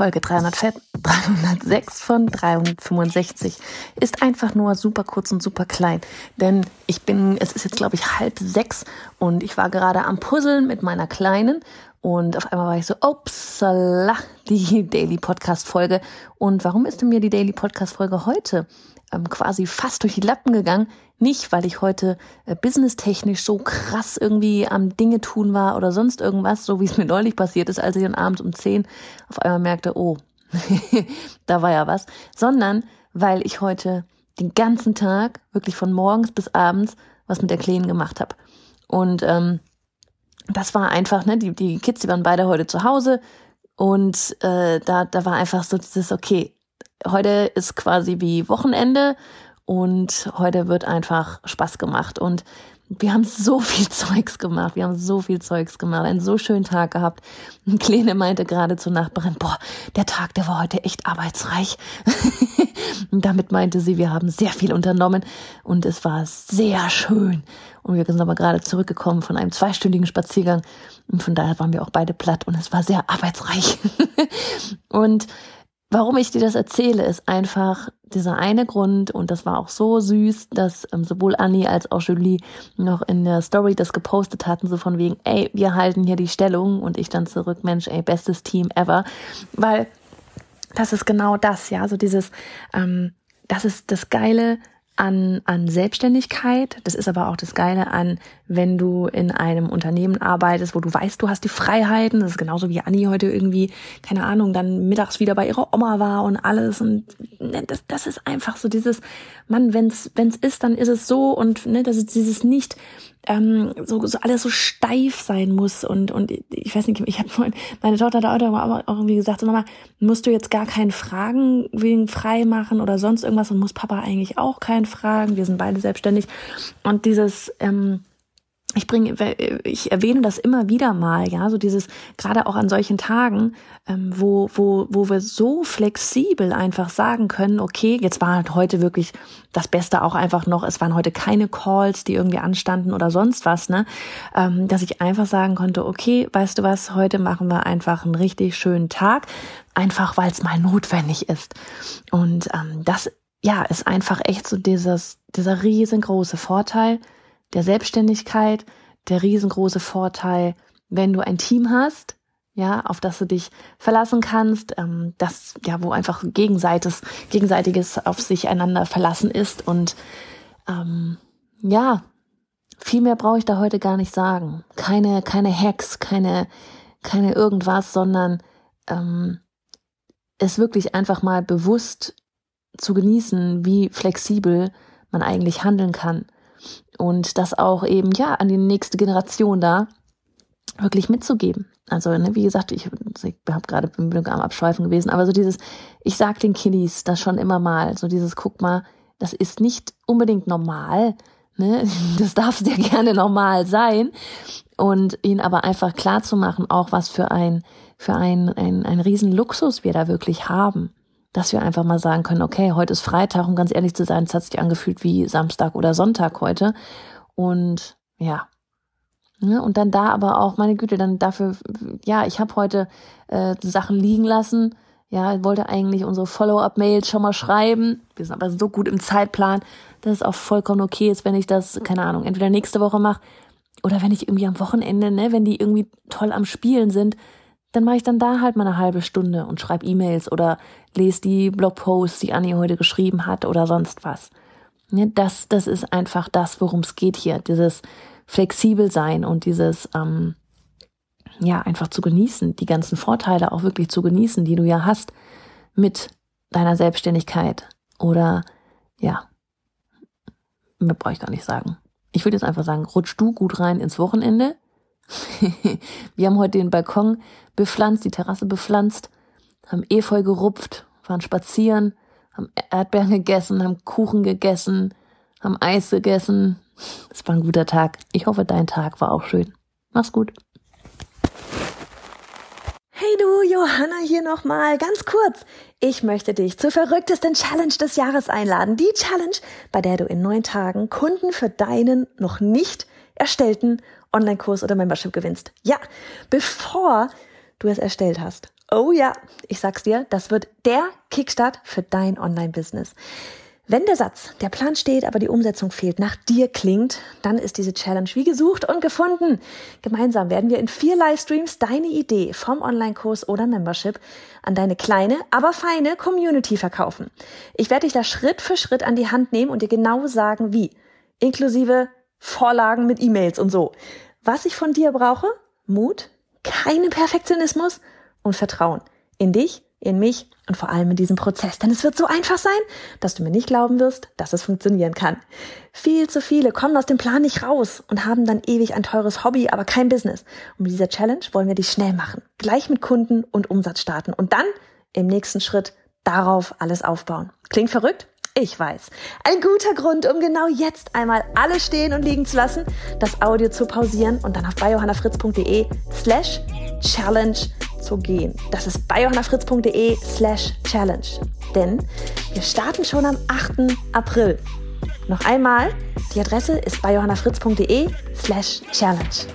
Folge 306 von 365 ist einfach nur super kurz und super klein. Denn ich bin, es ist jetzt glaube ich halb sechs und ich war gerade am Puzzeln mit meiner Kleinen und auf einmal war ich so, upsala, die Daily Podcast Folge. Und warum ist mir die Daily Podcast Folge heute ähm, quasi fast durch die Lappen gegangen? Nicht, weil ich heute äh, businesstechnisch so krass irgendwie am Dinge tun war oder sonst irgendwas, so wie es mir neulich passiert ist, als ich dann abends um 10 auf einmal merkte, oh, da war ja was, sondern weil ich heute den ganzen Tag, wirklich von morgens bis abends, was mit der Kleinen gemacht habe. Und ähm, das war einfach, ne, die, die Kids, die waren beide heute zu Hause und äh, da, da war einfach so dieses, okay, heute ist quasi wie Wochenende und heute wird einfach Spaß gemacht. Und wir haben so viel Zeugs gemacht. Wir haben so viel Zeugs gemacht. Einen so schönen Tag gehabt. Und Kleine meinte gerade zur Nachbarin, boah, der Tag, der war heute echt arbeitsreich. und damit meinte sie, wir haben sehr viel unternommen und es war sehr schön. Und wir sind aber gerade zurückgekommen von einem zweistündigen Spaziergang. Und von daher waren wir auch beide platt und es war sehr arbeitsreich. und Warum ich dir das erzähle, ist einfach dieser eine Grund, und das war auch so süß, dass ähm, sowohl Annie als auch Julie noch in der Story das gepostet hatten, so von wegen, ey, wir halten hier die Stellung und ich dann zurück, Mensch, ey, bestes Team ever. Weil das ist genau das, ja, so dieses, ähm, das ist das Geile an, an Selbstständigkeit. Das ist aber auch das Geile an, wenn du in einem Unternehmen arbeitest, wo du weißt, du hast die Freiheiten. Das ist genauso wie Anni heute irgendwie, keine Ahnung, dann mittags wieder bei ihrer Oma war und alles. Und ne, das, das ist einfach so dieses, Mann, wenn's, wenn's ist, dann ist es so. Und ne, das ist dieses nicht, ähm, so, so alles so steif sein muss und und ich weiß nicht, ich habe meine Tochter da auch irgendwie gesagt, so Mama, musst du jetzt gar keinen Fragen wegen frei machen oder sonst irgendwas und muss Papa eigentlich auch keinen fragen. Wir sind beide selbstständig und dieses ähm, ich bringe, ich erwähne das immer wieder mal, ja, so dieses, gerade auch an solchen Tagen, ähm, wo, wo, wo wir so flexibel einfach sagen können, okay, jetzt war halt heute wirklich das Beste auch einfach noch, es waren heute keine Calls, die irgendwie anstanden oder sonst was, ne, ähm, dass ich einfach sagen konnte, okay, weißt du was, heute machen wir einfach einen richtig schönen Tag, einfach weil es mal notwendig ist. Und ähm, das, ja, ist einfach echt so dieses, dieser riesengroße Vorteil, der Selbstständigkeit der riesengroße Vorteil, wenn du ein Team hast, ja, auf das du dich verlassen kannst, ähm, das, ja, wo einfach gegenseitiges, gegenseitiges auf sich einander verlassen ist und ähm, ja, viel mehr brauche ich da heute gar nicht sagen. Keine, keine Hacks, keine, keine irgendwas, sondern ähm, es wirklich einfach mal bewusst zu genießen, wie flexibel man eigentlich handeln kann. Und das auch eben ja an die nächste Generation da wirklich mitzugeben. Also ne, wie gesagt, ich, ich habe gerade bin am Abschweifen gewesen, aber so dieses, ich sag den Kiddies das schon immer mal, so dieses, guck mal, das ist nicht unbedingt normal, ne, das darf sehr gerne normal sein. Und ihnen aber einfach klar zu machen, auch was für ein für ein ein, ein riesen Luxus wir da wirklich haben dass wir einfach mal sagen können, okay, heute ist Freitag und ganz ehrlich zu sein, es hat sich angefühlt wie Samstag oder Sonntag heute. Und ja. ja ne, und dann da aber auch, meine Güte, dann dafür, ja, ich habe heute äh, Sachen liegen lassen. Ja, wollte eigentlich unsere Follow-up-Mails schon mal schreiben. Wir sind aber so gut im Zeitplan, dass es auch vollkommen okay ist, wenn ich das, keine Ahnung, entweder nächste Woche mache oder wenn ich irgendwie am Wochenende, ne, wenn die irgendwie toll am Spielen sind, dann mache ich dann da halt mal eine halbe Stunde und schreibe E-Mails oder lese die Blogposts, die Annie heute geschrieben hat oder sonst was. Das, das ist einfach das, worum es geht hier. Dieses flexibel sein und dieses, ähm, ja, einfach zu genießen, die ganzen Vorteile auch wirklich zu genießen, die du ja hast mit deiner Selbstständigkeit oder ja, mehr brauche ich gar nicht sagen. Ich würde jetzt einfach sagen, rutsch du gut rein ins Wochenende. Wir haben heute den Balkon bepflanzt, die Terrasse bepflanzt, haben Efeu gerupft, waren spazieren, haben Erdbeeren gegessen, haben Kuchen gegessen, haben Eis gegessen. Es war ein guter Tag. Ich hoffe, dein Tag war auch schön. Mach's gut. Hey du, Johanna hier nochmal, ganz kurz. Ich möchte dich zur verrücktesten Challenge des Jahres einladen. Die Challenge, bei der du in neun Tagen Kunden für deinen noch nicht erstellten Online-Kurs oder Membership gewinnst. Ja, bevor du es erstellt hast. Oh ja, ich sag's dir, das wird der Kickstart für dein Online-Business. Wenn der Satz, der Plan steht, aber die Umsetzung fehlt, nach dir klingt, dann ist diese Challenge wie gesucht und gefunden. Gemeinsam werden wir in vier Livestreams deine Idee vom Online-Kurs oder Membership an deine kleine, aber feine Community verkaufen. Ich werde dich da Schritt für Schritt an die Hand nehmen und dir genau sagen, wie. Inklusive Vorlagen mit E-Mails und so. Was ich von dir brauche? Mut, keinen Perfektionismus und Vertrauen in dich in mich und vor allem in diesem Prozess. Denn es wird so einfach sein, dass du mir nicht glauben wirst, dass es funktionieren kann. Viel zu viele kommen aus dem Plan nicht raus und haben dann ewig ein teures Hobby, aber kein Business. Und mit dieser Challenge wollen wir dich schnell machen. Gleich mit Kunden und Umsatz starten und dann im nächsten Schritt darauf alles aufbauen. Klingt verrückt? Ich weiß. Ein guter Grund, um genau jetzt einmal alles stehen und liegen zu lassen, das Audio zu pausieren und dann auf biohannafritz.de slash challenge zu gehen. Das ist biohannafritz.de slash challenge. Denn wir starten schon am 8. April. Noch einmal, die Adresse ist biohannafritz.de slash challenge.